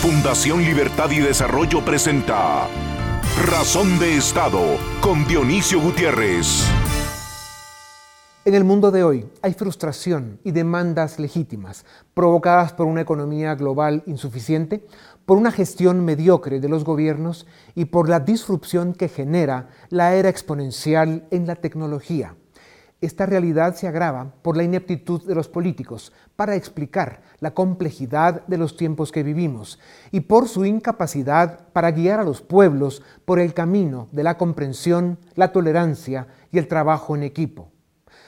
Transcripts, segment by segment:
Fundación Libertad y Desarrollo presenta Razón de Estado con Dionisio Gutiérrez. En el mundo de hoy hay frustración y demandas legítimas provocadas por una economía global insuficiente, por una gestión mediocre de los gobiernos y por la disrupción que genera la era exponencial en la tecnología. Esta realidad se agrava por la ineptitud de los políticos para explicar la complejidad de los tiempos que vivimos y por su incapacidad para guiar a los pueblos por el camino de la comprensión, la tolerancia y el trabajo en equipo.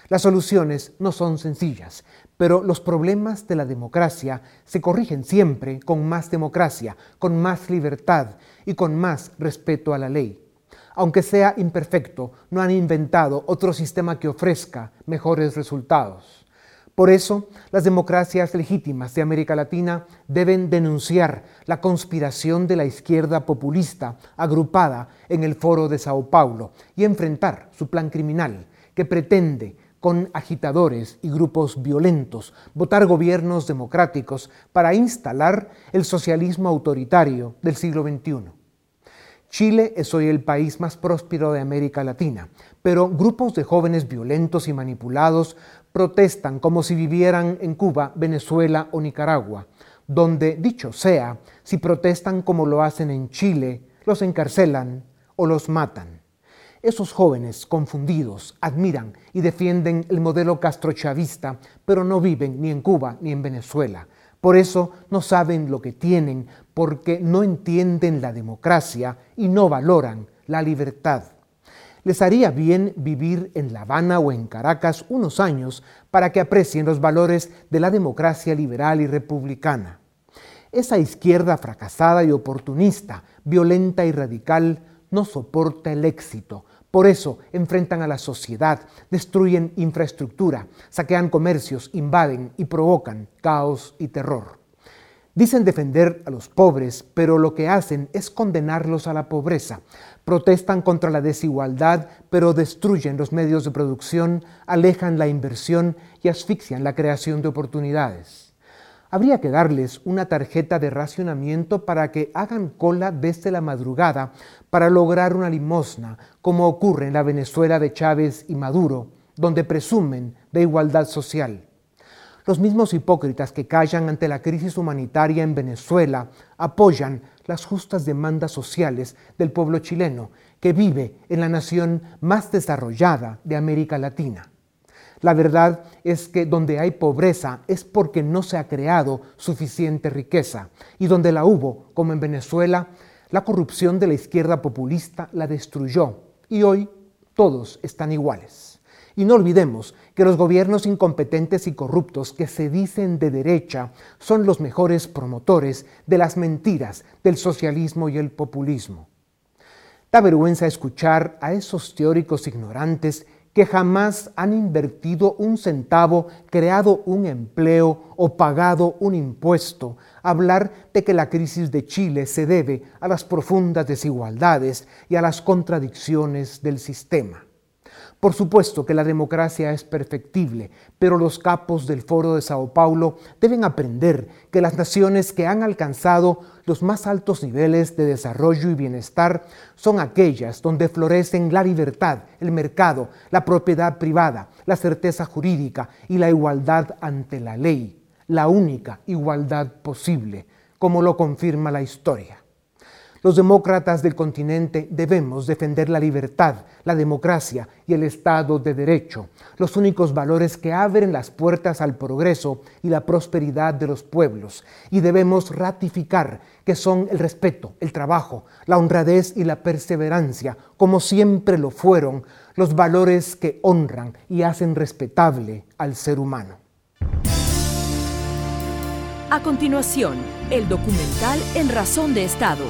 Las soluciones no son sencillas, pero los problemas de la democracia se corrigen siempre con más democracia, con más libertad y con más respeto a la ley aunque sea imperfecto, no han inventado otro sistema que ofrezca mejores resultados. Por eso, las democracias legítimas de América Latina deben denunciar la conspiración de la izquierda populista agrupada en el Foro de Sao Paulo y enfrentar su plan criminal que pretende, con agitadores y grupos violentos, votar gobiernos democráticos para instalar el socialismo autoritario del siglo XXI. Chile es hoy el país más próspero de América Latina, pero grupos de jóvenes violentos y manipulados protestan como si vivieran en Cuba, Venezuela o Nicaragua, donde, dicho sea, si protestan como lo hacen en Chile, los encarcelan o los matan. Esos jóvenes confundidos admiran y defienden el modelo castrochavista, pero no viven ni en Cuba ni en Venezuela. Por eso no saben lo que tienen, porque no entienden la democracia y no valoran la libertad. Les haría bien vivir en La Habana o en Caracas unos años para que aprecien los valores de la democracia liberal y republicana. Esa izquierda fracasada y oportunista, violenta y radical, no soporta el éxito, por eso enfrentan a la sociedad, destruyen infraestructura, saquean comercios, invaden y provocan caos y terror. Dicen defender a los pobres, pero lo que hacen es condenarlos a la pobreza. Protestan contra la desigualdad, pero destruyen los medios de producción, alejan la inversión y asfixian la creación de oportunidades. Habría que darles una tarjeta de racionamiento para que hagan cola desde la madrugada para lograr una limosna, como ocurre en la Venezuela de Chávez y Maduro, donde presumen de igualdad social. Los mismos hipócritas que callan ante la crisis humanitaria en Venezuela apoyan las justas demandas sociales del pueblo chileno, que vive en la nación más desarrollada de América Latina. La verdad es que donde hay pobreza es porque no se ha creado suficiente riqueza y donde la hubo, como en Venezuela, la corrupción de la izquierda populista la destruyó y hoy todos están iguales. Y no olvidemos que los gobiernos incompetentes y corruptos que se dicen de derecha son los mejores promotores de las mentiras del socialismo y el populismo. Da vergüenza escuchar a esos teóricos ignorantes que jamás han invertido un centavo, creado un empleo o pagado un impuesto, hablar de que la crisis de Chile se debe a las profundas desigualdades y a las contradicciones del sistema. Por supuesto que la democracia es perfectible, pero los capos del Foro de Sao Paulo deben aprender que las naciones que han alcanzado los más altos niveles de desarrollo y bienestar son aquellas donde florecen la libertad, el mercado, la propiedad privada, la certeza jurídica y la igualdad ante la ley, la única igualdad posible, como lo confirma la historia. Los demócratas del continente debemos defender la libertad, la democracia y el Estado de Derecho, los únicos valores que abren las puertas al progreso y la prosperidad de los pueblos. Y debemos ratificar que son el respeto, el trabajo, la honradez y la perseverancia, como siempre lo fueron, los valores que honran y hacen respetable al ser humano. A continuación, el documental En Razón de Estado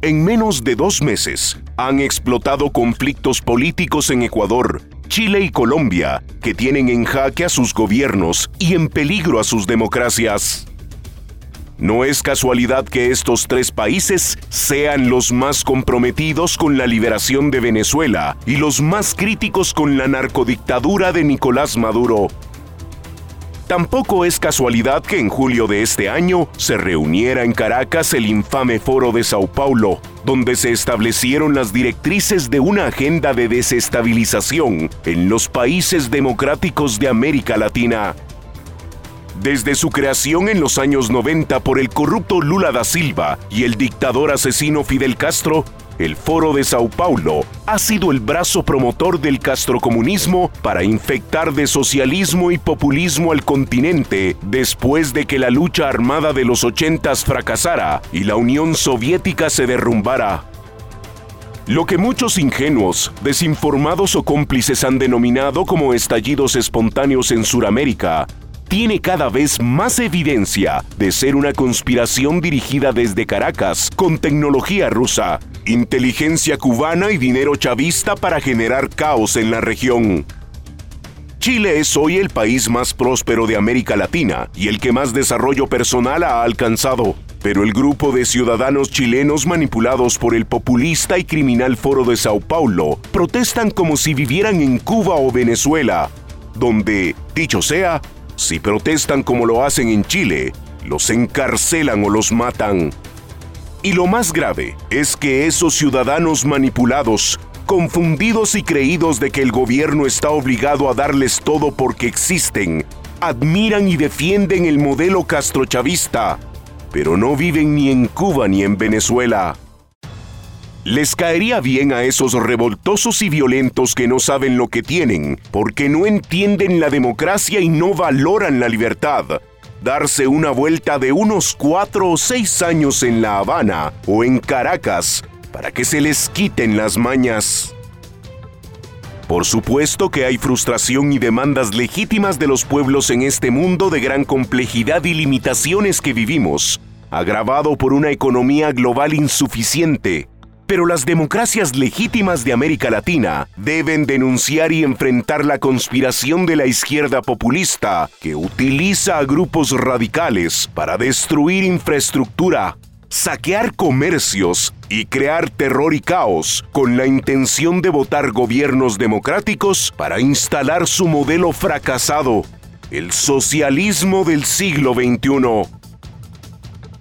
En menos de dos meses han explotado conflictos políticos en Ecuador, Chile y Colombia que tienen en jaque a sus gobiernos y en peligro a sus democracias. No es casualidad que estos tres países sean los más comprometidos con la liberación de Venezuela y los más críticos con la narcodictadura de Nicolás Maduro. Tampoco es casualidad que en julio de este año se reuniera en Caracas el infame Foro de Sao Paulo, donde se establecieron las directrices de una agenda de desestabilización en los países democráticos de América Latina. Desde su creación en los años 90 por el corrupto Lula da Silva y el dictador asesino Fidel Castro, el Foro de Sao Paulo ha sido el brazo promotor del castrocomunismo para infectar de socialismo y populismo al continente después de que la lucha armada de los ochentas fracasara y la Unión Soviética se derrumbara. Lo que muchos ingenuos, desinformados o cómplices han denominado como estallidos espontáneos en Sudamérica tiene cada vez más evidencia de ser una conspiración dirigida desde Caracas con tecnología rusa, inteligencia cubana y dinero chavista para generar caos en la región. Chile es hoy el país más próspero de América Latina y el que más desarrollo personal ha alcanzado. Pero el grupo de ciudadanos chilenos manipulados por el populista y criminal Foro de Sao Paulo protestan como si vivieran en Cuba o Venezuela, donde, dicho sea, si protestan como lo hacen en Chile, los encarcelan o los matan. Y lo más grave es que esos ciudadanos manipulados, confundidos y creídos de que el gobierno está obligado a darles todo porque existen, admiran y defienden el modelo castrochavista, pero no viven ni en Cuba ni en Venezuela. Les caería bien a esos revoltosos y violentos que no saben lo que tienen, porque no entienden la democracia y no valoran la libertad. Darse una vuelta de unos cuatro o seis años en La Habana o en Caracas para que se les quiten las mañas. Por supuesto que hay frustración y demandas legítimas de los pueblos en este mundo de gran complejidad y limitaciones que vivimos, agravado por una economía global insuficiente, pero las democracias legítimas de América Latina deben denunciar y enfrentar la conspiración de la izquierda populista que utiliza a grupos radicales para destruir infraestructura, saquear comercios y crear terror y caos con la intención de votar gobiernos democráticos para instalar su modelo fracasado, el socialismo del siglo XXI.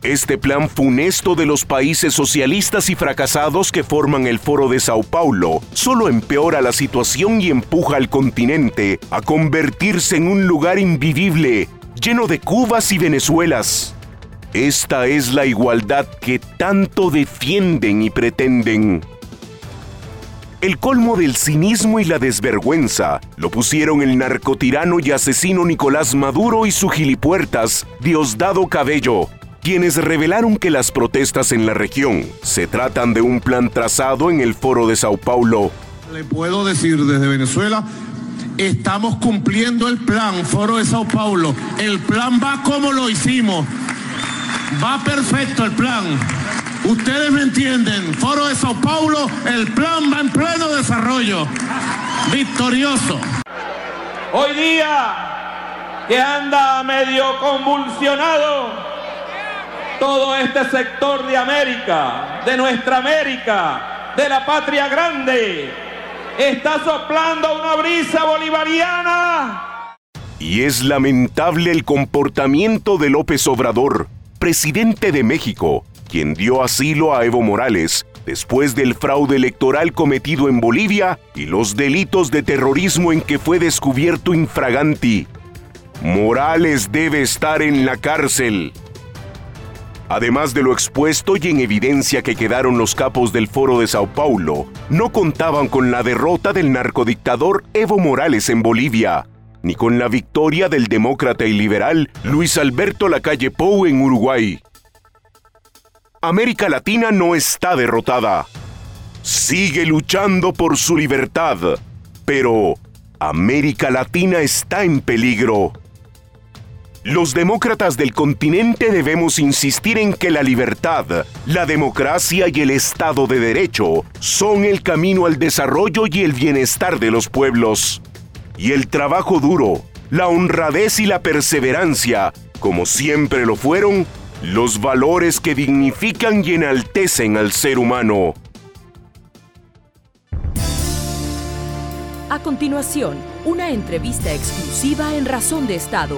Este plan funesto de los países socialistas y fracasados que forman el Foro de Sao Paulo solo empeora la situación y empuja al continente a convertirse en un lugar invivible, lleno de Cubas y Venezuelas. Esta es la igualdad que tanto defienden y pretenden. El colmo del cinismo y la desvergüenza lo pusieron el narcotirano y asesino Nicolás Maduro y su gilipuertas Diosdado Cabello, quienes revelaron que las protestas en la región se tratan de un plan trazado en el foro de Sao Paulo. Le puedo decir desde Venezuela, estamos cumpliendo el plan, foro de Sao Paulo. El plan va como lo hicimos. Va perfecto el plan. Ustedes me entienden, foro de Sao Paulo, el plan va en pleno desarrollo. Victorioso. Hoy día que anda medio convulsionado todo este sector de América, de nuestra América, de la patria grande, está soplando una brisa bolivariana. Y es lamentable el comportamiento de López Obrador, presidente de México, quien dio asilo a Evo Morales después del fraude electoral cometido en Bolivia y los delitos de terrorismo en que fue descubierto infraganti. Morales debe estar en la cárcel. Además de lo expuesto y en evidencia que quedaron los capos del Foro de Sao Paulo, no contaban con la derrota del narcodictador Evo Morales en Bolivia, ni con la victoria del demócrata y liberal Luis Alberto Lacalle Pou en Uruguay. América Latina no está derrotada. Sigue luchando por su libertad, pero América Latina está en peligro. Los demócratas del continente debemos insistir en que la libertad, la democracia y el Estado de Derecho son el camino al desarrollo y el bienestar de los pueblos. Y el trabajo duro, la honradez y la perseverancia, como siempre lo fueron, los valores que dignifican y enaltecen al ser humano. A continuación, una entrevista exclusiva en Razón de Estado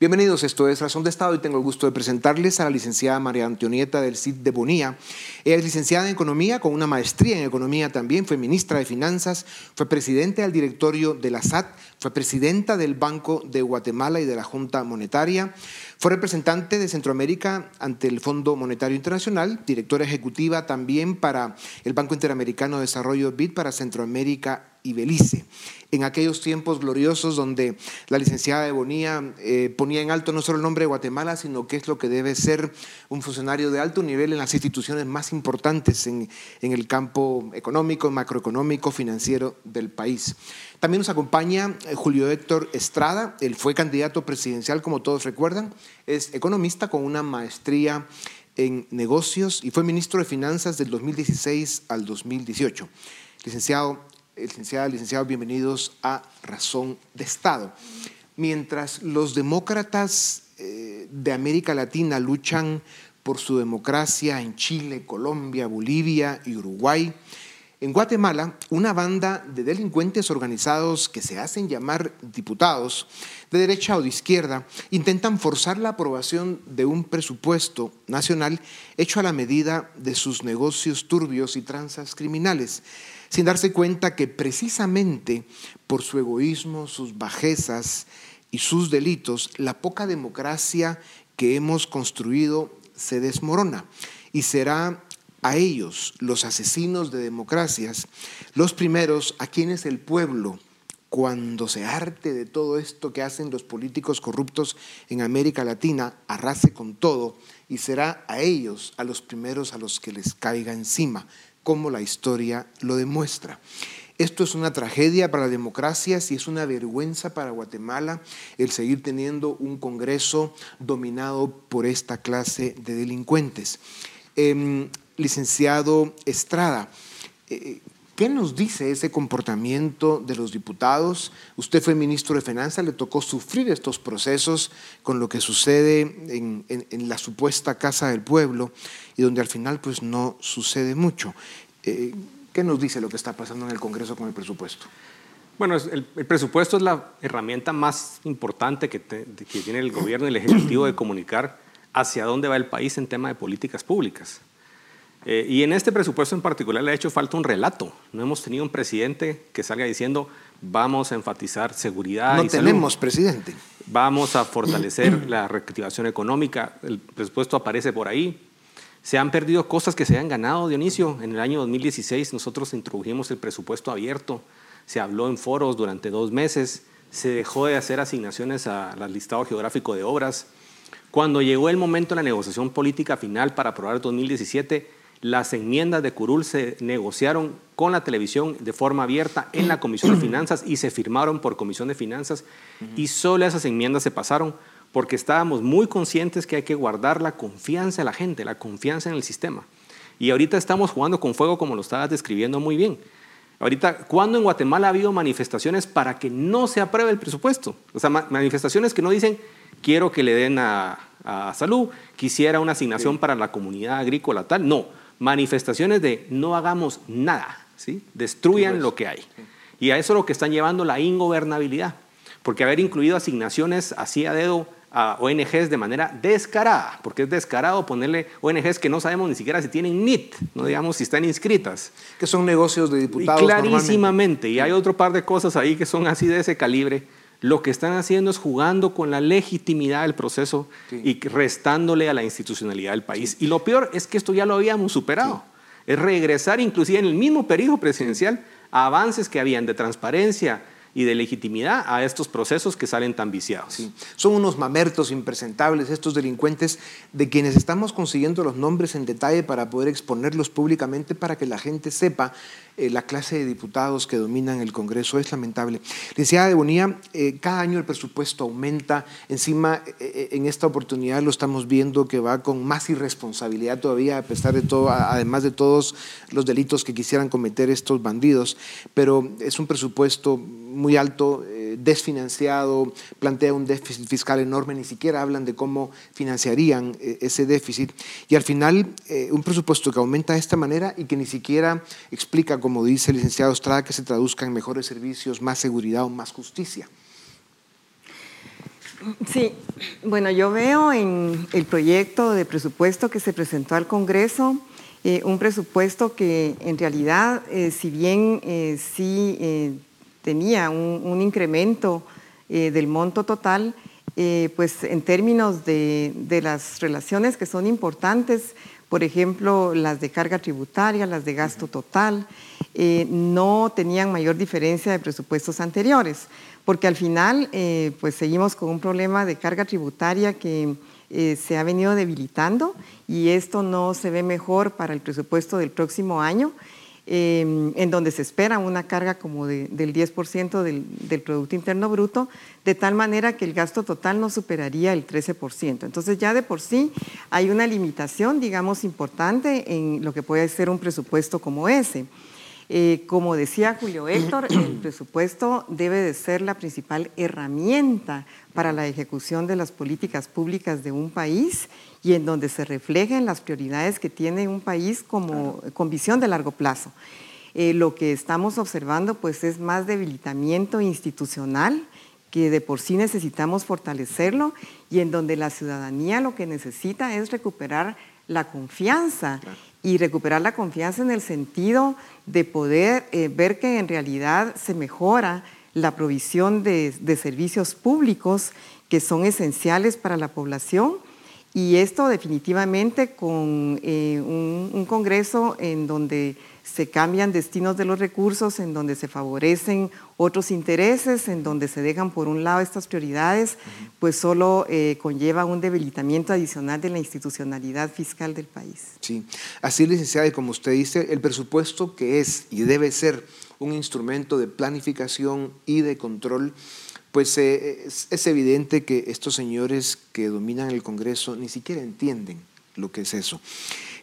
Bienvenidos, esto es Razón de Estado y tengo el gusto de presentarles a la licenciada María Antonieta del CID de Bonía. Ella es licenciada en Economía con una maestría en Economía también, fue ministra de Finanzas, fue presidente del directorio de la SAT, fue presidenta del Banco de Guatemala y de la Junta Monetaria, fue representante de Centroamérica ante el Fondo Monetario Internacional, directora ejecutiva también para el Banco Interamericano de Desarrollo BID para Centroamérica y Belice. En aquellos tiempos gloriosos donde la licenciada de Bonía eh, ponía en alto no solo el nombre de Guatemala, sino que es lo que debe ser un funcionario de alto nivel en las instituciones más importantes en, en el campo económico, macroeconómico, financiero del país. También nos acompaña eh, Julio Héctor Estrada, él fue candidato presidencial, como todos recuerdan, es economista con una maestría en negocios y fue ministro de Finanzas del 2016 al 2018. Licenciado, licenciada, licenciados, bienvenidos a Razón de Estado. Mientras los demócratas eh, de América Latina luchan por su democracia en Chile, Colombia, Bolivia y Uruguay, en Guatemala, una banda de delincuentes organizados que se hacen llamar diputados, de derecha o de izquierda, intentan forzar la aprobación de un presupuesto nacional hecho a la medida de sus negocios turbios y tranzas criminales sin darse cuenta que precisamente por su egoísmo, sus bajezas y sus delitos, la poca democracia que hemos construido se desmorona y será a ellos, los asesinos de democracias, los primeros a quienes el pueblo, cuando se arte de todo esto que hacen los políticos corruptos en América Latina, arrase con todo y será a ellos, a los primeros a los que les caiga encima, como la historia lo demuestra. Esto es una tragedia para la democracia, y es una vergüenza para Guatemala el seguir teniendo un Congreso dominado por esta clase de delincuentes. Em, licenciado Estrada, eh, ¿Qué nos dice ese comportamiento de los diputados? Usted fue ministro de Finanzas, le tocó sufrir estos procesos con lo que sucede en, la supuesta Casa del Pueblo y donde al final pues no sucede mucho. Eh, ¿Qué nos dice lo que está pasando en el Congreso con el presupuesto? Bueno, el, presupuesto es la herramienta más importante que, que tiene el gobierno y el Ejecutivo de comunicar hacia dónde va el país en tema de políticas públicas. Eh, y en este presupuesto en particular le ha hecho falta un relato. No hemos tenido un presidente que salga diciendo vamos a enfatizar seguridad. No tenemos presidente. Vamos a fortalecer la reactivación económica. El presupuesto aparece por ahí. Se han perdido cosas que se han ganado, Dionisio. En el año 2016 nosotros introdujimos el presupuesto abierto. Se habló en foros durante dos meses. Se dejó de hacer asignaciones al listado geográfico de obras. Cuando llegó el momento de la negociación política final para aprobar el 2017, las enmiendas de Curul se negociaron con la televisión de forma abierta en la Comisión de Finanzas y se firmaron por Comisión de Finanzas y solo esas enmiendas se pasaron porque estábamos muy conscientes que hay que guardar la confianza de la gente, la confianza en el sistema. Y ahorita estamos jugando con fuego como lo estabas describiendo muy bien. Ahorita, ¿cuándo en Guatemala ha habido manifestaciones para que no se apruebe el presupuesto? O sea, manifestaciones que no dicen, quiero que le den a, salud, quisiera una asignación para la comunidad agrícola, tal. No, manifestaciones de no hagamos nada, ¿sí? destruyan lo que hay. Y a eso es lo que están llevando la ingobernabilidad, porque haber incluido asignaciones así a dedo a ONGs de manera descarada, porque es descarado ponerle ONGs que no sabemos ni siquiera si tienen NIT, no digamos si están inscritas. Que son negocios de diputados. Y clarísimamente, y hay otro par de cosas ahí que son así de ese calibre lo que están haciendo es jugando con la legitimidad del proceso y restándole a la institucionalidad del país. Y lo peor es que esto ya lo habíamos superado. Es regresar inclusive en el mismo periodo presidencial a avances que habían de transparencia, y de legitimidad a estos procesos que salen tan viciados. Son unos mamertos impresentables estos delincuentes de quienes estamos consiguiendo los nombres en detalle para poder exponerlos públicamente para que la gente sepa eh, la clase de diputados que dominan el Congreso. Es lamentable. Licenciada de Bonía, eh, cada año el presupuesto aumenta. Encima, eh, en esta oportunidad lo estamos viendo que va con más irresponsabilidad todavía, a pesar de todo, además de todos los delitos que quisieran cometer estos bandidos. Pero es un presupuesto muy alto, desfinanciado, plantea un déficit fiscal enorme, ni siquiera hablan de cómo financiarían eh, ese déficit. Y al final, eh, un presupuesto que aumenta de esta manera y que ni siquiera explica, como dice el licenciado Estrada, que se traduzca en mejores servicios, más seguridad o más justicia. Sí, bueno, yo veo en el proyecto de presupuesto que se presentó al Congreso eh, un presupuesto que en realidad, si bien sí tenía un, incremento del monto total, pues en términos de, de, las relaciones que son importantes, por ejemplo, las de carga tributaria, las de gasto total, no tenían mayor diferencia de presupuestos anteriores porque al final eh, pues seguimos con un problema de carga tributaria que eh, se ha venido debilitando y esto no se ve mejor para el presupuesto del próximo año, em, en donde se espera una carga como del 10% del, del, Producto Interno Bruto, de tal manera que el gasto total no superaría el 13%. Entonces ya de por sí hay una limitación, digamos, importante en lo que puede ser un presupuesto como ese. Eh, como decía Julio Héctor, el presupuesto debe de ser la principal herramienta para la ejecución de las políticas públicas de un país y en donde se reflejen las prioridades que tiene un país como, con visión de largo plazo. Eh, lo que estamos observando pues es más debilitamiento institucional que de por sí necesitamos fortalecerlo y en donde la ciudadanía lo que necesita es recuperar la confianza y recuperar la confianza en el sentido de poder eh, ver que en realidad se mejora la provisión de, servicios públicos que son esenciales para la población y esto definitivamente con eh, un, Congreso en donde se cambian destinos de los recursos, en donde se favorecen otros intereses, en donde se dejan por un lado estas prioridades, pues solo eh, conlleva un debilitamiento adicional de la institucionalidad fiscal del país. Sí, así licenciada, y como usted dice, el presupuesto que es y debe ser un instrumento de planificación y de control, pues eh, es evidente que estos señores que dominan el Congreso ni siquiera entienden lo que es eso.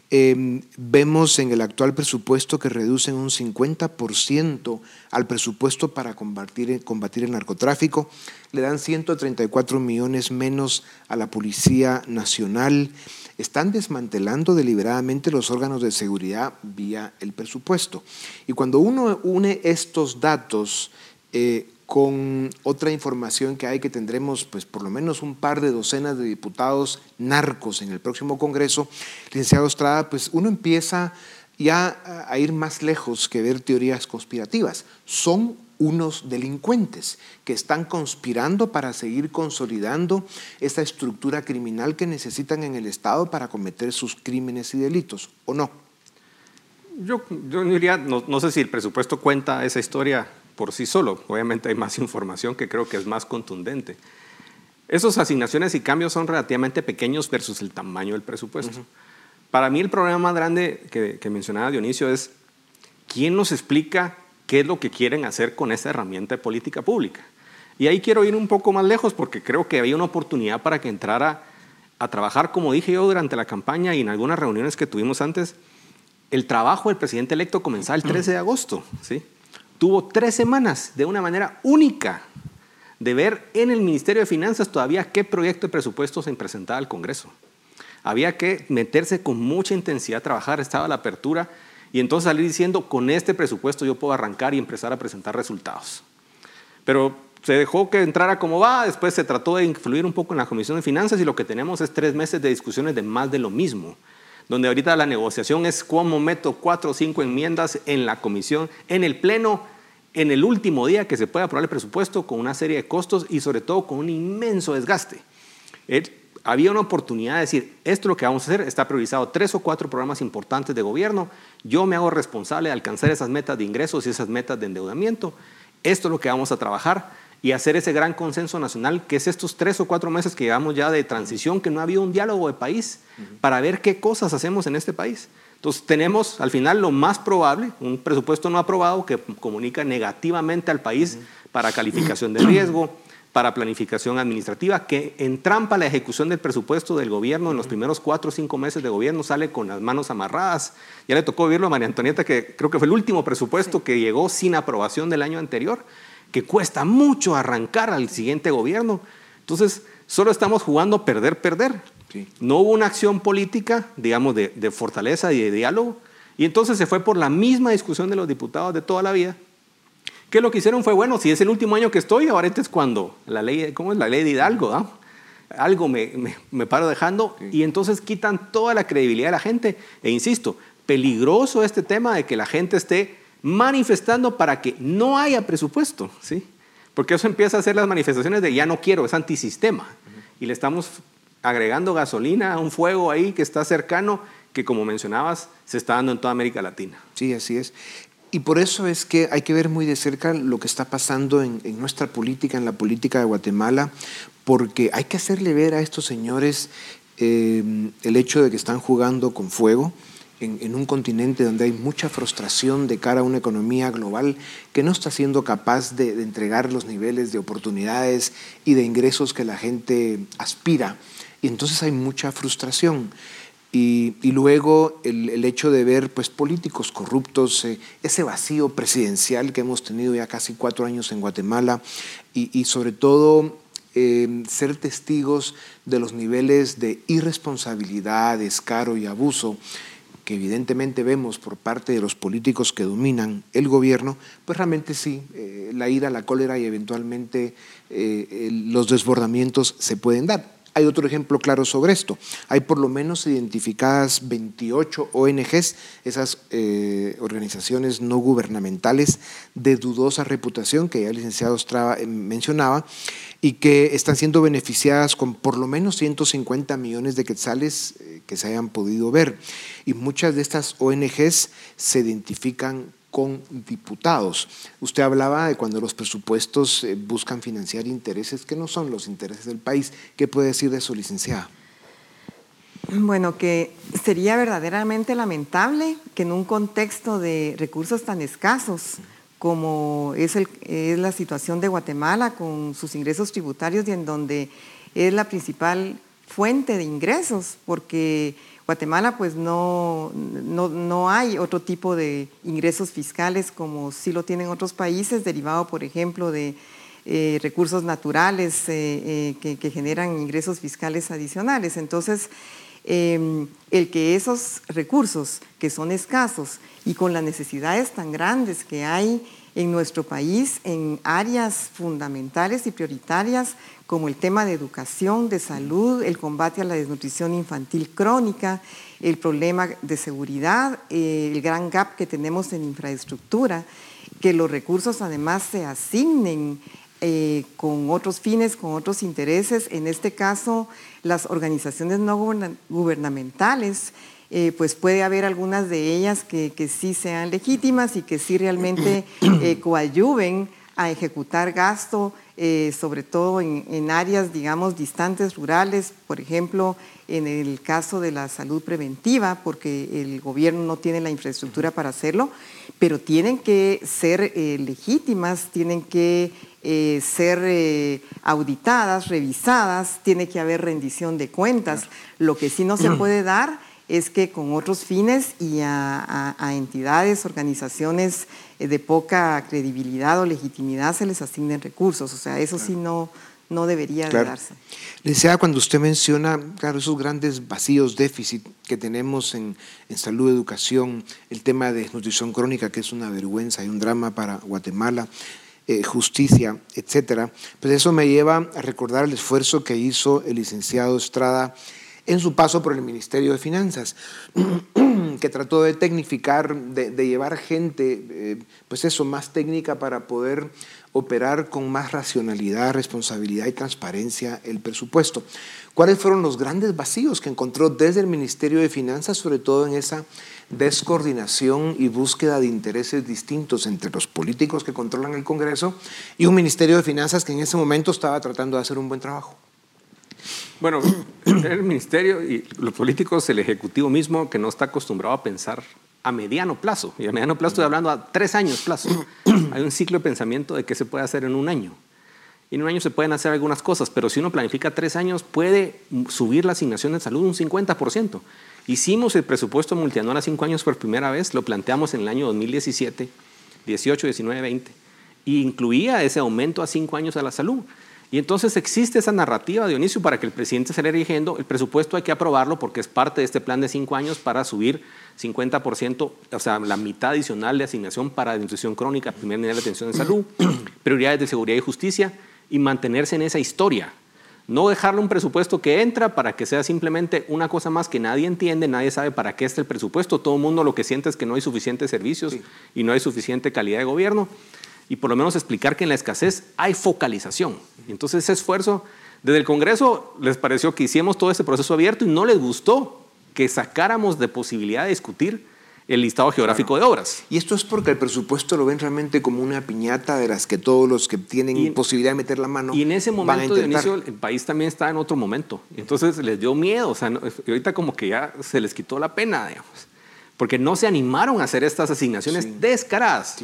Em, vemos en el actual presupuesto que reducen un 50% al presupuesto para combatir, el narcotráfico, le dan 134 millones menos a la Policía Nacional, están desmantelando deliberadamente los órganos de seguridad vía el presupuesto. Y cuando uno une estos datos, eh, con otra información que hay que tendremos pues por lo menos un par de docenas de diputados narcos en el próximo Congreso, licenciado Estrada, pues uno empieza ya a ir más lejos que ver teorías conspirativas. Son unos delincuentes que están conspirando para seguir consolidando esta estructura criminal que necesitan en el Estado para cometer sus crímenes y delitos, ¿o no? Yo, yo diría, no, no sé si el presupuesto cuenta esa historia por sí solo. Obviamente hay más información que creo que es más contundente. Esas asignaciones y cambios son relativamente pequeños versus el tamaño del presupuesto. Para mí el problema más grande que, que, mencionaba Dionisio es quién nos explica qué es lo que quieren hacer con esta herramienta de política pública. Y ahí quiero ir un poco más lejos porque creo que había una oportunidad para que entrara a trabajar, como dije yo durante la campaña y en algunas reuniones que tuvimos antes, el trabajo del presidente electo comenzaba el 13 de agosto, ¿sí? Tuvo tres semanas de una manera única de ver en el Ministerio de Finanzas todavía qué proyecto de presupuesto se presentaba al Congreso. Había que meterse con mucha intensidad a trabajar, estaba la apertura y entonces salir diciendo, con este presupuesto yo puedo arrancar y empezar a presentar resultados. Pero se dejó que entrara como va, después se trató de influir un poco en la Comisión de Finanzas y lo que tenemos es tres meses de discusiones de más de lo mismo donde ahorita la negociación es cómo meto cuatro o cinco enmiendas en la comisión, en el pleno, en el último día que se pueda aprobar el presupuesto con una serie de costos y sobre todo con un inmenso desgaste. había una oportunidad de decir, esto es lo que vamos a hacer, está priorizado tres o cuatro programas importantes de gobierno, yo me hago responsable de alcanzar esas metas de ingresos y esas metas de endeudamiento, esto es lo que vamos a trabajar y hacer ese gran consenso nacional, que es estos tres o cuatro meses que llevamos ya de transición, que no ha habido un diálogo de país para ver qué cosas hacemos en este país. Entonces tenemos al final lo más probable, un presupuesto no aprobado que comunica negativamente al país para calificación de riesgo, para planificación administrativa, que entrampa la ejecución del presupuesto del gobierno en los primeros cuatro o cinco meses de gobierno, sale con las manos amarradas. Ya le tocó verlo a María Antonieta, que creo que fue el último presupuesto que llegó sin aprobación del año anterior que cuesta mucho arrancar al siguiente gobierno. Entonces, solo estamos jugando perder, perder. No hubo una acción política, digamos, de, de, fortaleza y de diálogo. Y entonces se fue por la misma discusión de los diputados de toda la vida, Que lo que hicieron fue, bueno, si es el último año que estoy, ahora este es cuando la ley, ¿cómo es la ley de Hidalgo? ¿ah? Algo me, me, paro dejando y entonces quitan toda la credibilidad de la gente. E insisto, peligroso este tema de que la gente esté manifestando para que no haya presupuesto, ¿sí? Porque eso empieza a hacer las manifestaciones de ya no quiero, es antisistema. Y le estamos agregando gasolina a un fuego ahí que está cercano, que como mencionabas, se está dando en toda América Latina. Sí, así es. Y por eso es que hay que ver muy de cerca lo que está pasando en, nuestra política, en la política de Guatemala, porque hay que hacerle ver a estos señores eh, el hecho de que están jugando con fuego. En, un continente donde hay mucha frustración de cara a una economía global que no está siendo capaz de, de entregar los niveles de oportunidades y de ingresos que la gente aspira. Y entonces hay mucha frustración. Y, luego el, hecho de ver pues, políticos corruptos, eh, ese vacío presidencial que hemos tenido ya casi cuatro años en Guatemala y, sobre todo em, ser testigos de los niveles de irresponsabilidad, descaro y abuso que evidentemente vemos por parte de los políticos que dominan el gobierno, pues realmente sí, eh, la ira, la cólera y eventualmente eh, los desbordamientos se pueden dar. Hay otro ejemplo claro sobre esto. Hay por lo menos identificadas 28 ONGs, esas eh, organizaciones no gubernamentales de dudosa reputación que ya el licenciado eh, mencionaba, y que están siendo beneficiadas con por lo menos 150 millones de quetzales eh, que se hayan podido ver. Y muchas de estas ONGs se identifican con diputados. Usted hablaba de cuando los presupuestos eh, buscan financiar intereses que no son los intereses del país. ¿Qué puede decir de eso, licenciada? Bueno, que sería verdaderamente lamentable que en un contexto de recursos tan escasos como es, el, es la situación de Guatemala con sus ingresos tributarios y en donde es la principal fuente de ingresos, porque Guatemala pues no, no, hay otro tipo de ingresos fiscales como sí lo tienen otros países, derivado por ejemplo de eh, recursos naturales eh, eh, que, generan ingresos fiscales adicionales. Entonces, em, el que esos recursos que son escasos y con las necesidades tan grandes que hay en nuestro país en áreas fundamentales y prioritarias como el tema de educación, de salud, el combate a la desnutrición infantil crónica, el problema de seguridad, eh, el gran gap que tenemos en infraestructura, que los recursos además se asignen eh, con otros fines, con otros intereses, en este caso las organizaciones no gubernamentales eh, pues puede haber algunas de ellas que, sí sean legítimas y que sí realmente eh, coadyuven a ejecutar gasto, eh, sobre todo en, áreas, digamos, distantes, rurales, por ejemplo, en el caso de la salud preventiva, porque el gobierno no tiene la infraestructura para hacerlo, pero tienen que ser legítimas, tienen que ser auditadas, revisadas, tiene que haber rendición de cuentas. Lo que sí no se puede dar es que con otros fines y a, entidades, organizaciones eh, de poca credibilidad o legitimidad se les asignen recursos. O sea, eso sí no, no debería de darse. Decía cuando usted menciona, claro, esos grandes vacíos, déficit que tenemos en, salud, educación, el tema de desnutrición crónica, que es una vergüenza y un drama para Guatemala, eh, justicia, etcétera, pues eso me lleva a recordar el esfuerzo que hizo el licenciado Estrada en su paso por el Ministerio de Finanzas, que trató de tecnificar, de, llevar gente, eh, pues eso, más técnica para poder operar con más racionalidad, responsabilidad y transparencia el presupuesto. ¿Cuáles fueron los grandes vacíos que encontró desde el Ministerio de Finanzas, sobre todo en esa descoordinación y búsqueda de intereses distintos entre los políticos que controlan el Congreso y un Ministerio de Finanzas que en ese momento estaba tratando de hacer un buen trabajo? Bueno, el ministerio y los políticos, el ejecutivo mismo, que no está acostumbrado a pensar a mediano plazo, y a mediano plazo estoy hablando a tres años plazo, hay un ciclo de pensamiento de qué se puede hacer en un año. Y en un año se pueden hacer algunas cosas, pero si uno planifica tres años, puede subir la asignación de salud un 50%. Hicimos el presupuesto multianual a cinco años por primera vez, lo planteamos en el año 2017, 18, 19, 20, y incluía ese aumento a cinco años a la salud. Y entonces existe esa narrativa, Dionisio, para que el presidente se le rigiendo, el presupuesto hay que aprobarlo porque es parte de este plan de cinco años para subir 50%, o sea, la mitad adicional de asignación para nutrición crónica, primer nivel de atención de salud, prioridades de seguridad y justicia y mantenerse en esa historia. No dejarle un presupuesto que entra para que sea simplemente una cosa más que nadie entiende, nadie sabe para qué está el presupuesto. Todo el mundo lo que siente es que no hay suficientes servicios y no hay suficiente calidad de gobierno. Y por lo menos explicar que en la escasez hay focalización. Entonces ese esfuerzo, desde el Congreso les pareció que hicimos todo ese proceso abierto y no les gustó que sacáramos de posibilidad de discutir el listado geográfico de obras. Y esto es porque el presupuesto lo ven realmente como una piñata de las que todos los que tienen posibilidad de meter la mano. Y en ese momento de inicio el país también está en otro momento. Entonces les dio miedo. O sea, ahorita como que ya se les quitó la pena, digamos. Porque no se animaron a hacer estas asignaciones descaradas.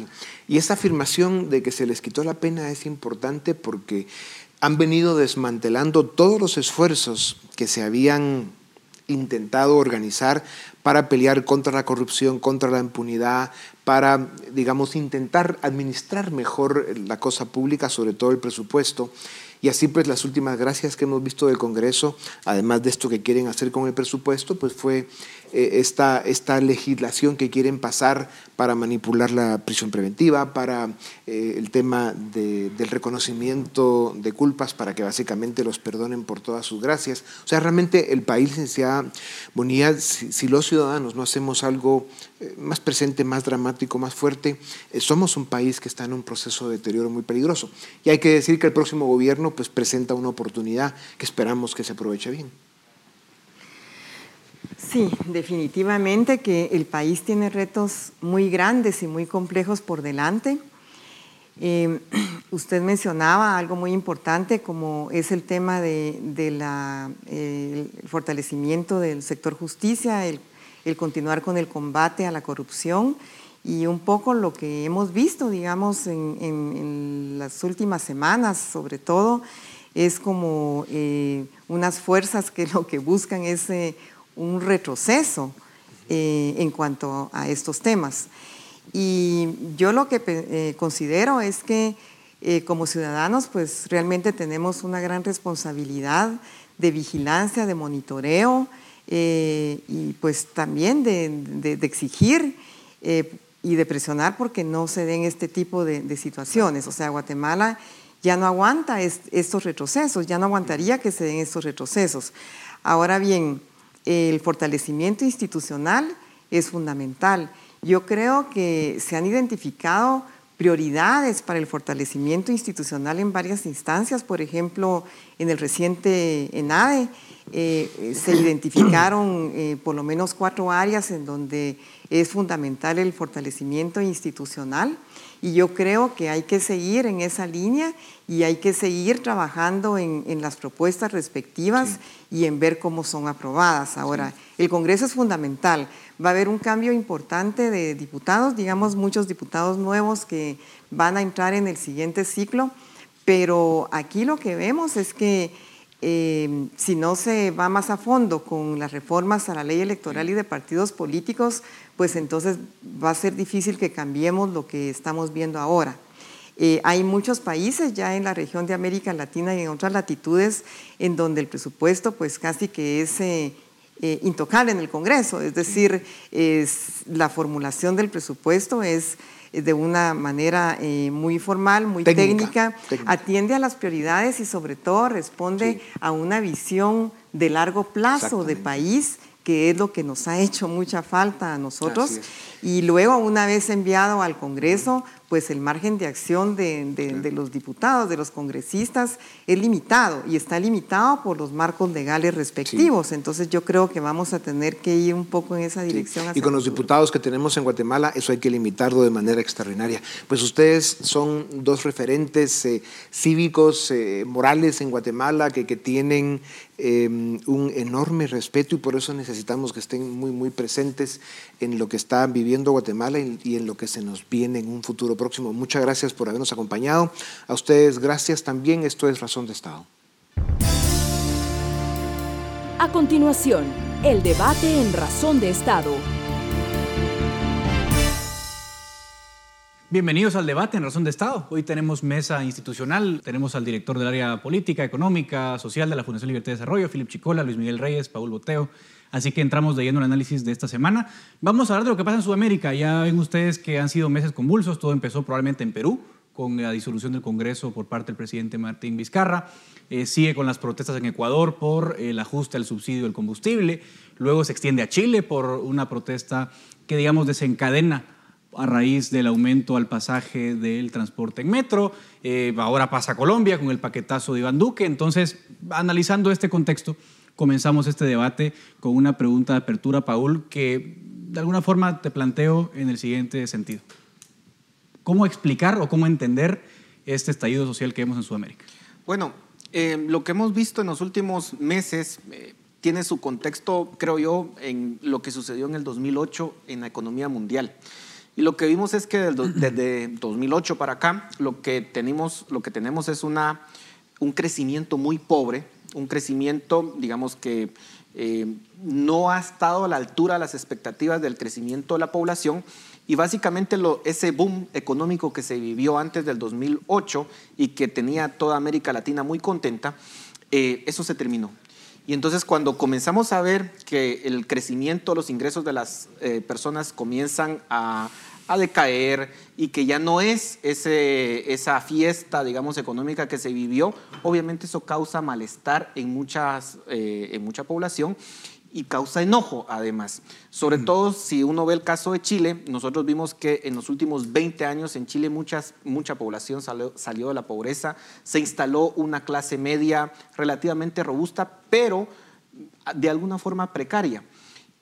Y esa afirmación de que se les quitó la pena es importante porque han venido desmantelando todos los esfuerzos que se habían intentado organizar para pelear contra la corrupción, contra la impunidad, para, digamos, intentar administrar mejor la cosa pública, sobre todo el presupuesto. Y así pues las últimas gracias que hemos visto del Congreso, además de esto que quieren hacer con el presupuesto, pues fue esta, esta legislación que quieren pasar para manipular la prisión preventiva, para eh, el tema del reconocimiento de culpas, para que básicamente los perdonen por todas sus gracias. O sea, realmente el país, licenciada Bonilla, si, si los ciudadanos no hacemos algo eh, más presente, más dramático, más fuerte, somos un país que está en un proceso de deterioro muy peligroso. Y hay que decir que el próximo gobierno pues, presenta una oportunidad que esperamos que se aproveche bien. Sí, definitivamente que el país tiene retos muy grandes y muy complejos por delante. Eh, usted mencionaba algo muy importante como es el tema del fortalecimiento del sector justicia, el, continuar con el combate a la corrupción y un poco lo que hemos visto, digamos, en, las últimas semanas, sobre todo, es como eh, unas fuerzas que lo que buscan es eh, un retroceso eh, en cuanto a estos temas. Y yo lo que eh, considero es que eh, como ciudadanos pues realmente tenemos una gran responsabilidad de vigilancia, de monitoreo y pues también de, exigir y de presionar porque no se den este tipo de, situaciones. O sea, Guatemala ya no aguanta estos retrocesos, ya no aguantaría que se den estos retrocesos. Ahora bien, el fortalecimiento institucional es fundamental. Yo creo que se han identificado prioridades para el fortalecimiento institucional en varias instancias, por ejemplo, en el reciente ENADE eh, se identificaron eh, por lo menos cuatro áreas en donde es fundamental el fortalecimiento institucional y yo creo que hay que seguir en esa línea y hay que seguir trabajando en, las propuestas respectivas y en ver cómo son aprobadas. Ahora, el Congreso es fundamental. Va a haber un cambio importante de diputados, digamos muchos diputados nuevos que van a entrar en el siguiente ciclo, pero aquí lo que vemos es que eh, si no se va más a fondo con las reformas a la ley electoral y de partidos políticos, pues entonces va a ser difícil que cambiemos lo que estamos viendo ahora. Eh, hay muchos países ya en la región de América Latina y en otras latitudes en donde el presupuesto pues casi que es eh, intocable en el Congreso, es decir, la formulación del presupuesto es de una manera eh, muy formal, muy técnica, atiende a las prioridades y sobre todo responde a una visión de largo plazo de país que es lo que nos ha hecho mucha falta a nosotros. Y luego, una vez enviado al Congreso, pues el margen de acción de, los diputados, de los congresistas, es limitado y está limitado por los marcos legales respectivos. Entonces yo creo que vamos a tener que ir un poco en esa dirección. Y con los diputados que tenemos en Guatemala, eso hay que limitarlo de manera extraordinaria. Pues ustedes son dos referentes eh, cívicos, eh, morales en Guatemala que, que tienen em, un enorme respeto y por eso necesitamos que estén muy, muy presentes en lo que está viviendo Guatemala y en lo que se nos viene en un futuro próximo. Muchas gracias por habernos acompañado. A ustedes gracias también. Esto es Razón de Estado. A continuación, el debate en Razón de Estado. Bienvenidos al debate en Razón de Estado. Hoy tenemos mesa institucional, tenemos al director del área política, económica, social de la Fundación Libertad y Desarrollo, Filip Chicola, Luis Miguel Reyes, Paul Boteo. Así que entramos de lleno al análisis de esta semana. Vamos a hablar de lo que pasa en Sudamérica. Ya ven ustedes que han sido meses convulsos. Todo empezó probablemente en Perú, con la disolución del Congreso por parte del presidente Martín Vizcarra. Eh, sigue con las protestas en Ecuador por el ajuste al subsidio del combustible. Luego se extiende a Chile por una protesta que, digamos, desencadena a raíz del aumento al pasaje del transporte en metro. Eh, ahora pasa a Colombia con el paquetazo de Iván Duque. Entonces, analizando este contexto, comenzamos este debate con una pregunta de apertura, Paul, que de alguna forma te planteo en el siguiente sentido. ¿Cómo explicar o cómo entender este estallido social que vemos en Sudamérica? Bueno, eh, lo que hemos visto en los últimos meses eh, tiene su contexto, creo yo, en lo que sucedió en el 2008 en la economía mundial. Y lo que vimos es que desde 2008 para acá, lo que tenemos, lo que tenemos es una, un crecimiento muy pobre, un crecimiento, digamos que eh, no ha estado a la altura de las expectativas del crecimiento de la población. Y básicamente lo, ese boom económico que se vivió antes del 2008 y que tenía toda América Latina muy contenta, eh, eso se terminó. Y entonces cuando comenzamos a ver que el crecimiento, los ingresos de las eh, personas comienzan a, decaer y que ya no es ese, esa fiesta, digamos, económica que se vivió, obviamente eso causa malestar en, muchas, eh, en mucha población y causa enojo además. Sobre todo si uno ve el caso de Chile, nosotros vimos que en los últimos 20 años en Chile muchas, mucha población salió, salió de la pobreza, se instaló una clase media relativamente robusta, pero de alguna forma precaria.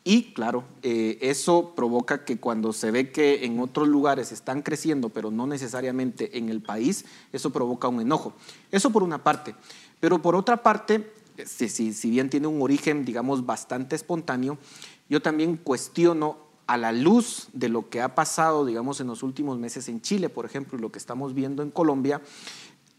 Y claro, eh, eso provoca que cuando se ve que en otros lugares están creciendo, pero no necesariamente en el país, eso provoca un enojo. Eso por una parte. Pero por otra parte, si, si, bien tiene un origen, digamos, bastante espontáneo, yo también cuestiono a la luz de lo que ha pasado, digamos, en los últimos meses en Chile, por ejemplo, y lo que estamos viendo en Colombia,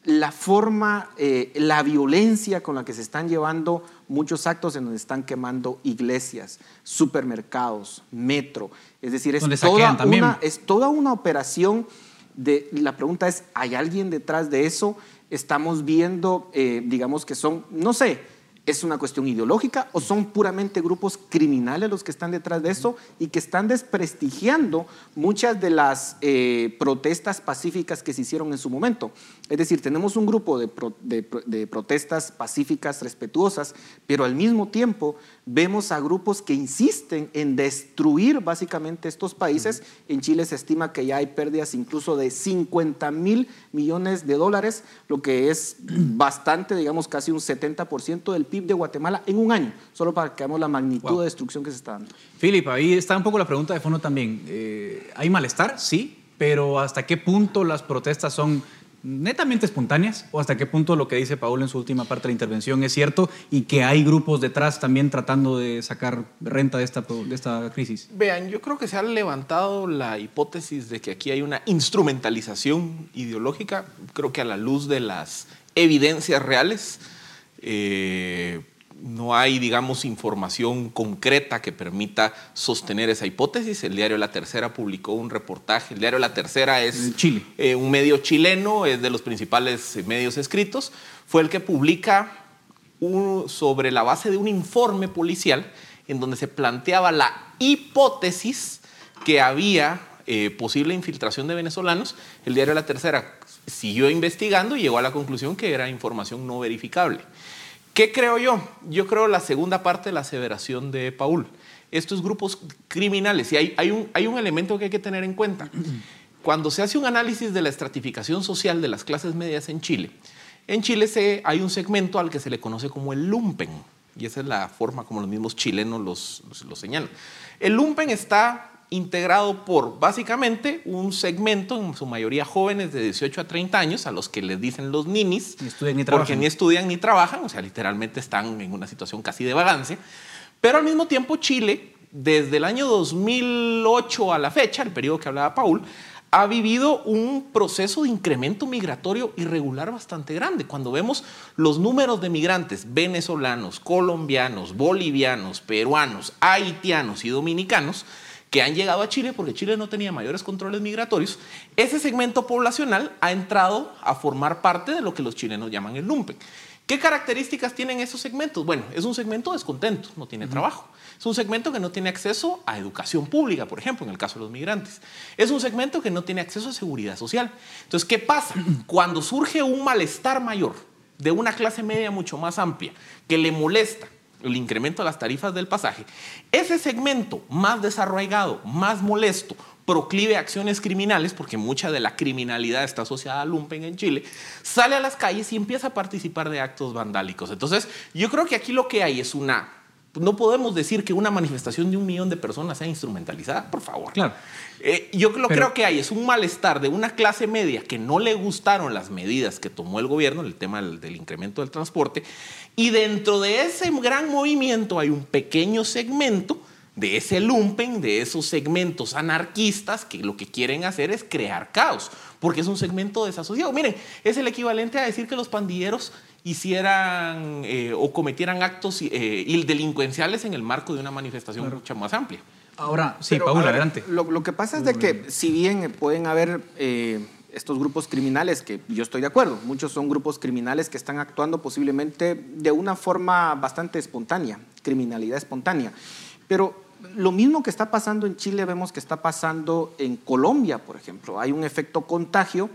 la forma, eh, la violencia con la que se están llevando muchos actos en donde están quemando iglesias, supermercados, metro. Es decir, es, toda una, es toda una operación de, la pregunta es, ¿hay alguien detrás de eso? Estamos viendo, eh, digamos que son, no sé, ¿Es una cuestión ideológica o son puramente grupos criminales los que están detrás de eso y que están desprestigiando muchas de las eh, protestas pacíficas que se hicieron en su momento? Es decir, tenemos un grupo de, de, protestas pacíficas respetuosas, pero al mismo tiempo vemos a grupos que insisten en destruir básicamente estos países. En Chile se estima que ya hay pérdidas incluso de 50 mil millones de dólares, lo que es bastante, digamos, casi un 70% del PIB de Guatemala en un año, solo para que veamos la magnitud de destrucción que se está dando. Philip, ahí está un poco la pregunta de fondo también. Eh, ¿Hay malestar? Sí, pero ¿hasta qué punto las protestas son netamente espontáneas o hasta qué punto lo que dice Paul en su última parte de la intervención es cierto y que hay grupos detrás también tratando de sacar renta de esta, de esta crisis? Vean, yo creo que se ha levantado la hipótesis de que aquí hay una instrumentalización ideológica, creo que a la luz de las evidencias reales eh, no hay, digamos, información concreta que permita sostener esa hipótesis. El diario La Tercera publicó un reportaje. El diario La Tercera es Chile. Eh, un medio chileno, es de los principales eh, medios escritos. Fue el que publica sobre la base de un informe policial en donde se planteaba la hipótesis que había posible infiltración de venezolanos. El diario La Tercera siguió investigando y llegó a la conclusión que era información no verificable. ¿Qué creo yo? Yo creo la segunda parte de la aseveración de Paul. Estos grupos criminales, y hay, hay, un, hay un elemento que hay que tener en cuenta. Cuando se hace un análisis de la estratificación social de las clases medias en Chile, en Chile se, hay un segmento al que se le conoce como el lumpen, y esa es la forma como los mismos chilenos los, los señalan. El lumpen está integrado por básicamente un segmento, en su mayoría jóvenes de 18 a 30 años, a los que les dicen los ninis, ni estudian ni porque ni estudian ni trabajan, o sea, literalmente están en una situación casi de vagancia. Pero al mismo tiempo Chile, desde el año 2008 a la fecha, el periodo que hablaba Paul, ha vivido un proceso de incremento migratorio irregular bastante grande. Cuando vemos los números de migrantes venezolanos, colombianos, bolivianos, peruanos, haitianos y dominicanos, que han llegado a Chile porque Chile no tenía mayores controles migratorios, ese segmento poblacional ha entrado a formar parte de lo que los chilenos llaman el lumpen. ¿Qué características tienen esos segmentos? Bueno, es un segmento descontento, no tiene trabajo. Es un segmento que no tiene acceso a educación pública, por ejemplo, en el caso de los migrantes. Es un segmento que no tiene acceso a seguridad social. Entonces, ¿qué pasa? Cuando surge un malestar mayor de una clase media mucho más amplia que le molesta el incremento de las tarifas del pasaje, ese segmento más desarraigado, más molesto, proclive a acciones criminales, porque mucha de la criminalidad está asociada al lumpen en Chile, sale a las calles y empieza a participar de actos vandálicos. Entonces, yo creo que aquí lo que hay es una... No podemos decir que una manifestación de un millón de personas sea instrumentalizada, por favor. Claro. Eh, yo lo Pero, creo que hay es un malestar de una clase media que no le gustaron las medidas que tomó el gobierno, el tema del, del incremento del transporte, y dentro de ese gran movimiento hay un pequeño segmento de ese lumpen, de esos segmentos anarquistas que lo que quieren hacer es crear caos, porque es un segmento desasociado. Miren, es el equivalente a decir que los pandilleros hicieran eh, o cometieran actos eh, delincuenciales en el marco de una manifestación claro. mucho más amplia. Ahora, sí, Pero, Paula, adelante. Lo, lo, que pasa es de que si bien pueden haber eh, estos grupos criminales, que yo estoy de acuerdo, muchos son grupos criminales que están actuando posiblemente de una forma bastante espontánea, criminalidad espontánea. Pero lo mismo que está pasando en Chile vemos que está pasando en Colombia, por ejemplo. Hay un efecto contagio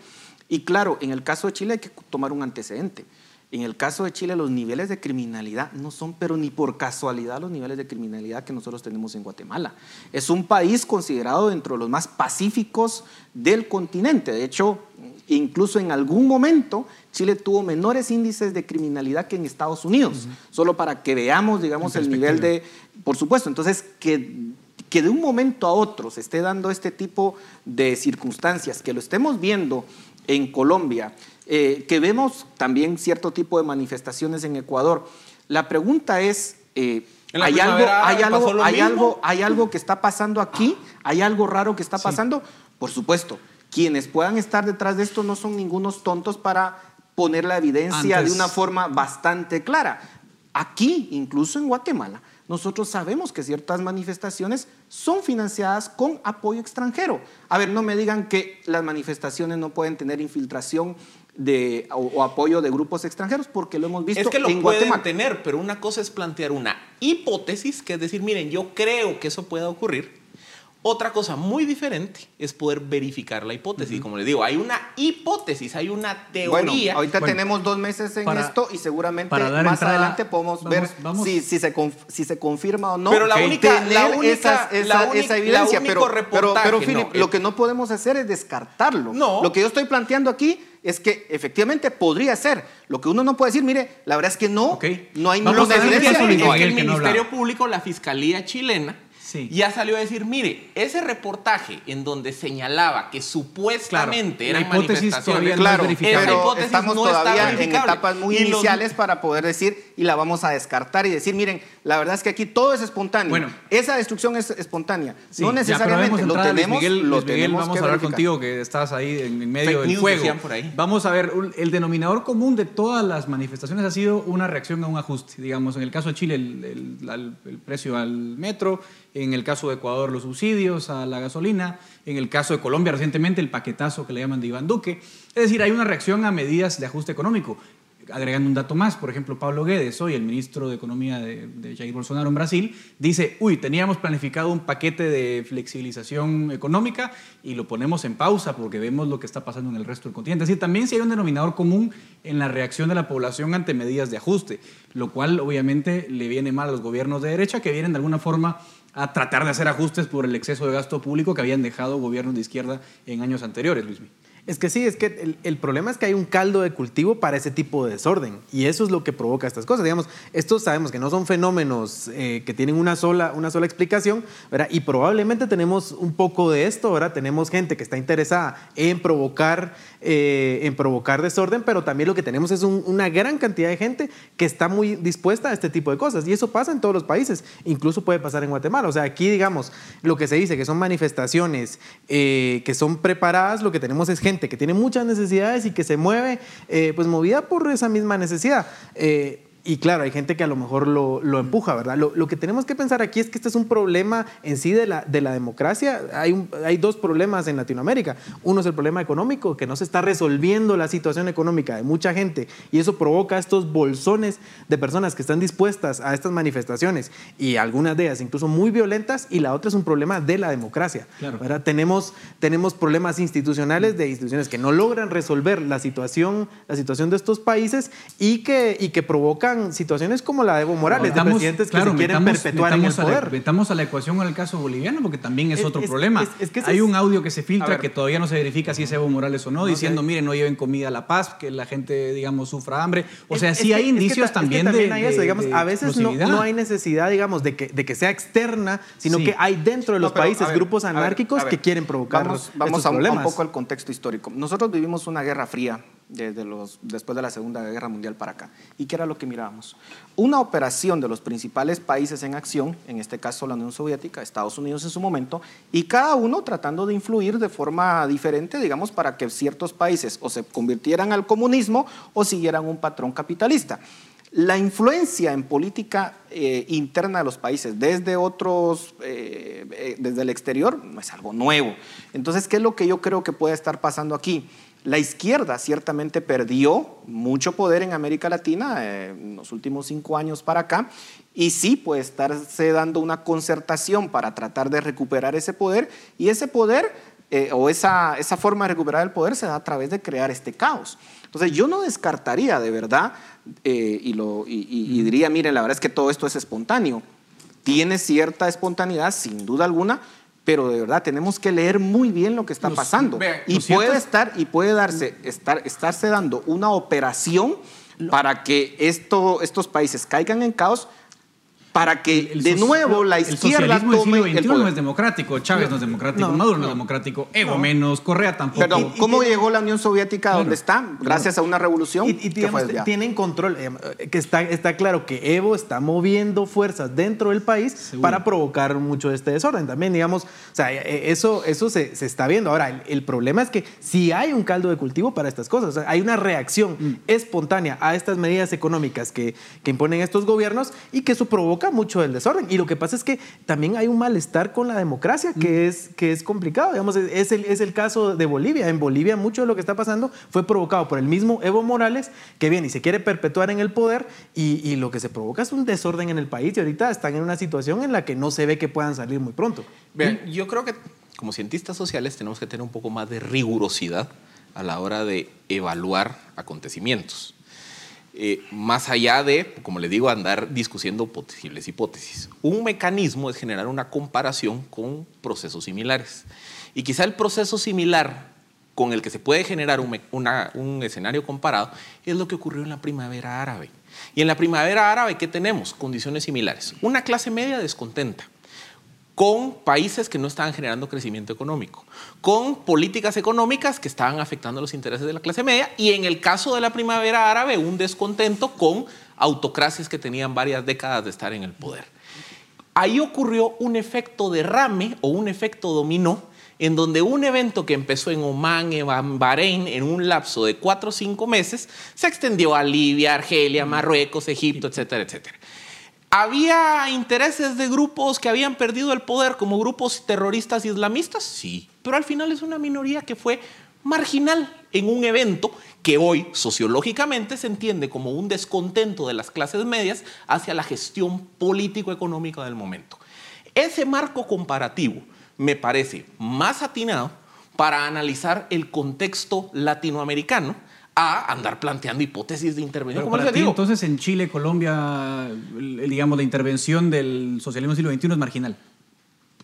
y claro, en el caso de Chile hay que tomar un antecedente. En el caso de Chile los niveles de criminalidad no son, pero ni por casualidad, los niveles de criminalidad que nosotros tenemos en Guatemala. Es un país considerado dentro de los más pacíficos del continente. De hecho, incluso en algún momento Chile tuvo menores índices de criminalidad que en Estados Unidos, uh -huh. solo para que veamos, digamos, el nivel de, por supuesto, entonces que, que de un momento a otro se esté dando este tipo de circunstancias, que lo estemos viendo en Colombia, eh, que vemos también cierto tipo de manifestaciones en Ecuador. La pregunta es, eh, ¿hay, algo, hay, algo, hay, algo, ¿hay algo que está pasando aquí? ¿Hay algo raro que está pasando? Sí. Por supuesto, quienes puedan estar detrás de esto no son ningunos tontos para poner la evidencia Antes. de una forma bastante clara. Aquí, incluso en Guatemala, nosotros sabemos que ciertas manifestaciones son financiadas con apoyo extranjero. A ver, no me digan que las manifestaciones no pueden tener infiltración de, o, o, apoyo de grupos extranjeros, porque lo hemos visto es que lo en pueden Guatemala. tener, pero una cosa es plantear una hipótesis, que es decir, miren, yo creo que eso pueda ocurrir. Otra cosa muy diferente es poder verificar la hipótesis. Uh -huh. Como les digo, hay una hipótesis, hay una teoría. Bueno, ahorita bueno, tenemos dos meses en para, esto y seguramente más entrada, adelante podemos vamos, ver vamos. Si, si, se si se confirma o no. Pero la única, la única, esa, esa, la esa evidencia. pero, pero, pero, Philip, no, lo que no podemos hacer es descartarlo. No. Lo que yo estoy planteando aquí es que efectivamente podría ser. Lo que uno no puede decir, mire, la verdad es que no, okay. no hay ninguna evidencia. Es que el Ministerio no Público, la Fiscalía chilena, Sí. ya salió a decir, mire, ese reportaje en donde señalaba que supuestamente claro, eran manifestaciones, no claro, esa hipótesis estamos no todavía en etapas muy y iniciales los... para poder decir y la vamos a descartar y decir, miren, la verdad es que aquí todo es espontáneo. Bueno, esa destrucción es espontánea. Sí, no necesariamente lo tenemos, Luis Miguel, lo Luis Miguel, tenemos vamos que a hablar verificar. contigo que estás ahí en medio Fake del juego. Por ahí. Vamos a ver, el denominador común de todas las manifestaciones ha sido una reacción a un ajuste. Digamos, en el caso de Chile, el, el, el, el precio al metro, en el caso de Ecuador los subsidios a la gasolina, en el caso de Colombia recientemente el paquetazo que le llaman de Iván Duque. Es decir, hay una reacción a medidas de ajuste económico. Agregando un dato más, por ejemplo, Pablo Guedes, hoy el ministro de Economía de, Jair Bolsonaro en Brasil, dice, uy, teníamos planificado un paquete de flexibilización económica y lo ponemos en pausa porque vemos lo que está pasando en el resto del continente. Es decir, también si hay un denominador común en la reacción de la población ante medidas de ajuste, lo cual obviamente le viene mal a los gobiernos de derecha que vienen de alguna forma a tratar de hacer ajustes por el exceso de gasto público que habían dejado gobiernos de izquierda en años anteriores, Luismi. Es que sí, es que el, problema es que hay un caldo de cultivo para ese tipo de desorden y eso es lo que provoca estas cosas. Digamos, estos sabemos que no son fenómenos eh, que tienen una sola, una sola explicación, ¿verdad? Y probablemente tenemos un poco de esto, ¿verdad? Tenemos gente que está interesada en provocar, eh, en provocar desorden, pero también lo que tenemos es un, una gran cantidad de gente que está muy dispuesta a este tipo de cosas y eso pasa en todos los países, incluso puede pasar en Guatemala. O sea, aquí, digamos, lo que se dice que son manifestaciones eh, que son preparadas, lo que tenemos es gente que tiene muchas necesidades y que se mueve, eh, pues movida por esa misma necesidad. Y claro, hay gente que a lo mejor lo, lo empuja, ¿verdad? Lo, lo, que tenemos que pensar aquí es que este es un problema en sí de la, de la democracia. Hay, un, hay dos problemas en Latinoamérica. Uno es el problema económico, que no se está resolviendo la situación económica de mucha gente y eso provoca estos bolsones de personas que están dispuestas a estas manifestaciones y algunas de ellas incluso muy violentas y la otra es un problema de la democracia. Claro. ¿verdad? Tenemos, tenemos problemas institucionales de instituciones que no logran resolver la situación, la situación de estos países y que, y que provocan situaciones como la de Evo Morales, metamos, de presidentes claro, que se quieren metamos, perpetuar en el poder. A la, metamos a la ecuación en el caso boliviano, porque también es, Es- otro es- problema. es- es que ese Hay es- un audio que se filtra ver. que todavía no se verifica si es Evo Morales o no, diciendo, miren, no lleven comida a la paz, que la gente, digamos, sufra hambre. O sea, Es- sí es hay que- es que indicios ta- es que también, también de, hay eso, de- digamos, de a veces no, no hay necesidad, digamos, de que, de que sea externa, sino Sí. que hay dentro de los No, pero, países ver, grupos anárquicos ver. que quieren provocar Vamos, vamos estos a, un, a un problemas. poco al contexto histórico. Nosotros vivimos una guerra fría desde los, después de la Segunda Guerra Mundial para acá. ¿Y qué era lo que mirábamos? Una operación de los principales países en acción, en este caso la Unión Soviética, Estados Unidos en su momento, y cada uno tratando de influir de forma diferente, digamos, para que ciertos países o se convirtieran al comunismo o siguieran un patrón capitalista. La influencia en política eh, interna de los países desde otros, eh, eh, desde el exterior, no es algo nuevo. Entonces, ¿qué es lo que yo creo que puede estar pasando aquí? La izquierda ciertamente perdió mucho poder en América Latina eh, en los últimos cinco años para acá y sí puede estarse dando una concertación para tratar de recuperar ese poder y ese poder eh, o esa, esa forma de recuperar el poder se da a través de crear este caos. Entonces yo no descartaría de verdad eh, y, lo, y, y- y diría, miren, la verdad es que todo esto es espontáneo. Tiene cierta espontaneidad, sin duda alguna, pero de verdad tenemos que leer muy bien lo que está pasando. vea, y puede es- estar y puede darse estar, estarse dando una operación para que esto, estos países caigan en caos para que El de nuevo la el izquierda socialismo del tome el XXI no poder. es democrático, Chávez no, es democrático, No, Maduro no, no. es democrático, Evo menos, Correa tampoco. Perdón, ¿cómo llegó la Unión Soviética a donde está? Gracias a una revolución Y, y, que digamos, fue tienen control, eh, que está, está claro que Evo está moviendo fuerzas dentro del país Seguro. para provocar mucho de este desorden también, digamos, o sea, eh, eso, eso se, se está viendo. Ahora, el, el problema es que si hay un caldo de cultivo para estas cosas, o sea, hay una reacción Mm. espontánea a estas medidas económicas que, que imponen estos gobiernos y que eso provoca mucho del desorden. Y lo que pasa es que también hay un malestar con la democracia que, Mm. es, que es complicado, digamos, es, el, es el caso de Bolivia. En Bolivia mucho de lo que está pasando fue provocado por el mismo Evo Morales que viene y se quiere perpetuar en el poder y, y lo que se provoca es un desorden en el país y ahorita están en una situación en la que no se ve que puedan salir muy pronto. Vean, yo creo que como cientistas sociales tenemos que tener un poco más de rigurosidad a la hora de evaluar acontecimientos. Eh, más allá de, como les digo, andar discutiendo posibles hipótesis. Un mecanismo es generar una comparación con procesos similares. Y quizá el proceso similar con el que se puede generar un, un escenario comparado es lo que ocurrió en la primavera árabe. Y en la primavera árabe, ¿qué tenemos? Condiciones similares. Una clase media descontenta con países que no estaban generando crecimiento económico, con políticas económicas que estaban afectando los intereses de la clase media y en el caso de la primavera árabe un descontento con autocracias que tenían varias décadas de estar en el poder. Ahí ocurrió un efecto derrame o un efecto dominó en donde un evento que empezó en Omán, en Bahrein, en un lapso de cuatro o cinco meses, se extendió a Libia, Argelia, Marruecos, Egipto, etcétera, etcétera. ¿Había intereses de grupos que habían perdido el poder como grupos terroristas islamistas? Sí, pero al final es una minoría que fue marginal en un evento que hoy sociológicamente se entiende como un descontento de las clases medias hacia la gestión político-económica del momento. Ese marco comparativo me parece más atinado para analizar el contexto latinoamericano a andar planteando hipótesis de intervención. Pero como para les ti, digo. entonces, en Chile, Colombia, digamos, la intervención del socialismo del siglo XXI es marginal.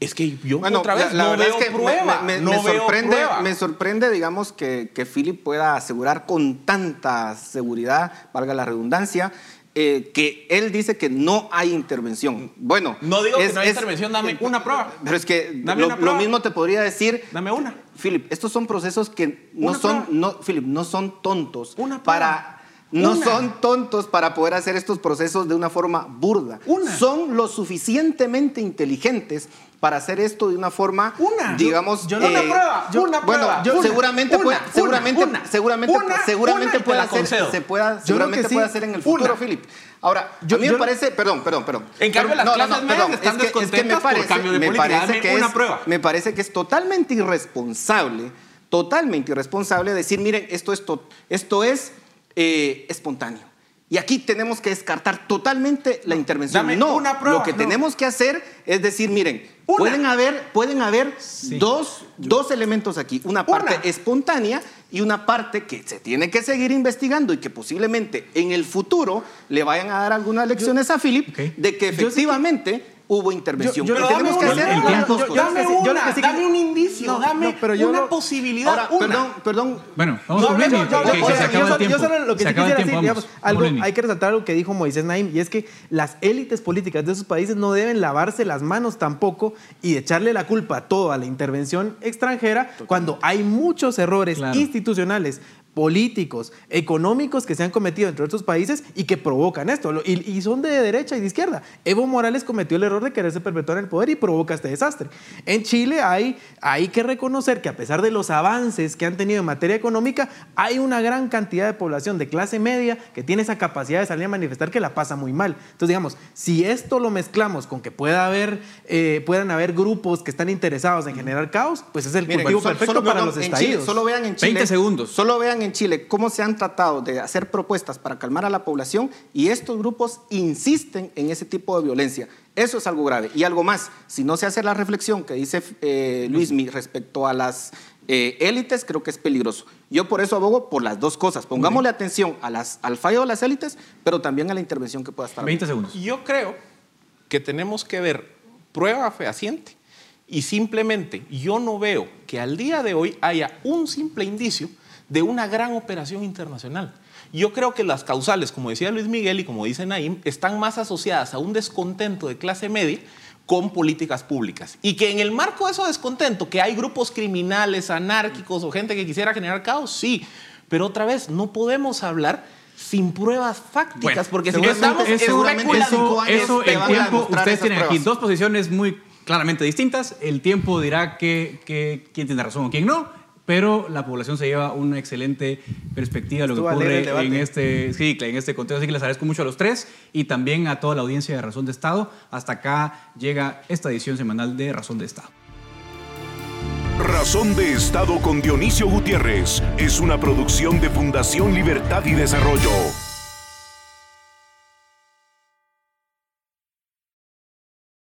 Es que yo Bueno, otra vez la, la no verdad veo es que me- prueba, me, me- no me veo sorprende, prueba. me sorprende, digamos, que, que Philip pueda asegurar con tanta seguridad, valga la redundancia, eh, que él dice que no hay intervención. Bueno, No digo es- que no hay es- intervención, dame una prueba. Pero es que Dame lo, una prueba. lo mismo te podría decir. Dame una. Philip, estos son procesos que no Una son, prueba. no, Philip, no son tontos Una prueba. para no Una. son tontos para poder hacer estos procesos de una forma burda. Una. Son lo suficientemente inteligentes para hacer esto de una forma, Una. digamos, Yo- yo- una prueba, yo- una bueno, prueba. yo seguramente una, puede, una, seguramente, una. seguramente, Una, seguramente puede la hacer, se pueda, seguramente sí. puede hacer en el futuro, Una. Philip. Ahora, Yo- a mí yo- me parece, perdón, perdón, perdón. En cambio, Pero- las clases medias están es que- es que me descontentas por parece- cambio de me política. parece Dame que una es- prueba. Me parece que es totalmente irresponsable, totalmente irresponsable decir, miren, esto es, to- esto es eh, espontáneo. Y aquí tenemos que descartar totalmente la intervención. Dame no, una prueba, lo que no. tenemos que hacer es decir, miren, Una. pueden haber, pueden haber dos, dos elementos aquí. Una parte Una. espontánea y una parte que se tiene que seguir investigando y que posiblemente en el futuro le vayan a dar algunas lecciones a Philip de que- efectivamente hubo intervención. Yo- yo- tenemos que hacer Dame yo lo una, que sí que- dame un indicio, No, dame no, pero yo una posibilidad. Ahora, una. perdón, perdón. Bueno, vamos No, con no, yo- solo- lo que Se sí acaba el quisiera tiempo, decir, vamos. digamos, algo, Lenny. hay que resaltar algo que dijo Moisés Naim, y es que las élites políticas de esos países no deben lavarse las manos tampoco y echarle la culpa todo a la intervención extranjera cuando hay muchos errores Claro. institucionales políticos, económicos que se han cometido entre estos países y que provocan esto. Y, y son de derecha y de izquierda. Evo Morales cometió el error de quererse perpetuar en el poder y provoca este desastre. En Chile hay, hay que reconocer que a pesar de los avances que han tenido en materia económica, hay una gran cantidad de población de clase media que tiene esa capacidad de salir a manifestar que la pasa muy mal. Entonces, digamos, si esto lo mezclamos con que pueda haber, eh, puedan haber grupos que están interesados en generar caos, pues es el Miren, solo- perfecto solo- para no, los en Chile, estallidos. solo vean en Chile. 20 segundos. Solo vean en Chile cómo se han tratado de hacer propuestas para calmar a la población y estos grupos insisten en ese tipo de violencia. Eso es algo grave. Y algo más, si no se hace la reflexión que dice eh, Luismi respecto a las eh, élites, creo que es peligroso. Yo por eso abogo por las dos cosas. Pongámosle atención a las, al fallo de las élites, pero también a la intervención que pueda estar. 20 segundos. Yo creo que tenemos que ver prueba fehaciente y simplemente yo no veo que al día de hoy haya un simple indicio de una gran operación internacional. Yo creo que las causales, como decía Luis Miguel y como dice Naim, están más asociadas a un descontento de clase media con políticas públicas. Y que en el marco de ese descontento, que hay grupos criminales, anárquicos o gente que quisiera generar caos, sí. Pero otra vez, no podemos hablar sin pruebas fácticas, Bueno, porque si seguramente estamos eso, eso, eso, el tiempo, ustedes tienen aquí dos posiciones muy claramente distintas. El tiempo dirá que, que- quién tiene razón o quién no, pero la población se lleva una excelente perspectiva de lo Estuvo que ocurre en este, sí, en este contexto. Así que les agradezco mucho a los tres y también a toda la audiencia de Razón de Estado. Hasta acá llega esta edición semanal de Razón de Estado. Razón de Estado con Dionisio Gutiérrez es una producción de Fundación Libertad y Desarrollo.